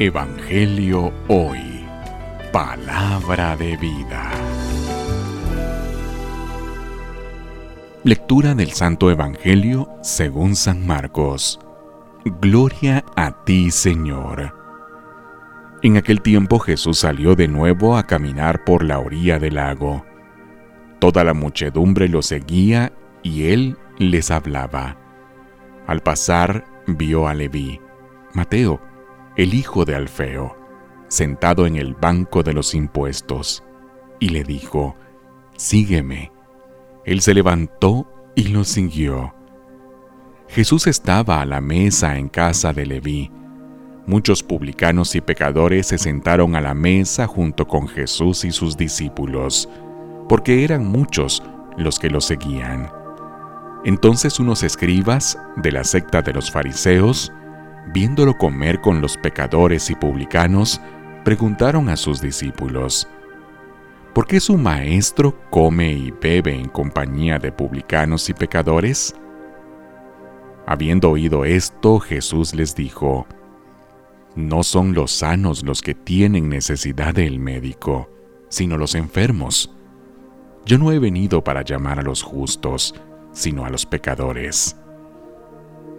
Evangelio Hoy. Palabra de vida. Lectura del Santo Evangelio según San Marcos. Gloria a ti, Señor. En aquel tiempo Jesús salió de nuevo a caminar por la orilla del lago. Toda la muchedumbre lo seguía y él les hablaba. Al pasar, vio a Leví, Mateo, el hijo de Alfeo, sentado en el banco de los impuestos, y le dijo, Sígueme. Él se levantó y lo siguió. Jesús estaba a la mesa en casa de Leví. Muchos publicanos y pecadores se sentaron a la mesa junto con Jesús y sus discípulos, porque eran muchos los que lo seguían. Entonces unos escribas de la secta de los fariseos viéndolo comer con los pecadores y publicanos, preguntaron a sus discípulos, ¿por qué su maestro come y bebe en compañía de publicanos y pecadores? Habiendo oído esto, Jesús les dijo, No son los sanos los que tienen necesidad del médico, sino los enfermos. Yo no he venido para llamar a los justos, sino a los pecadores.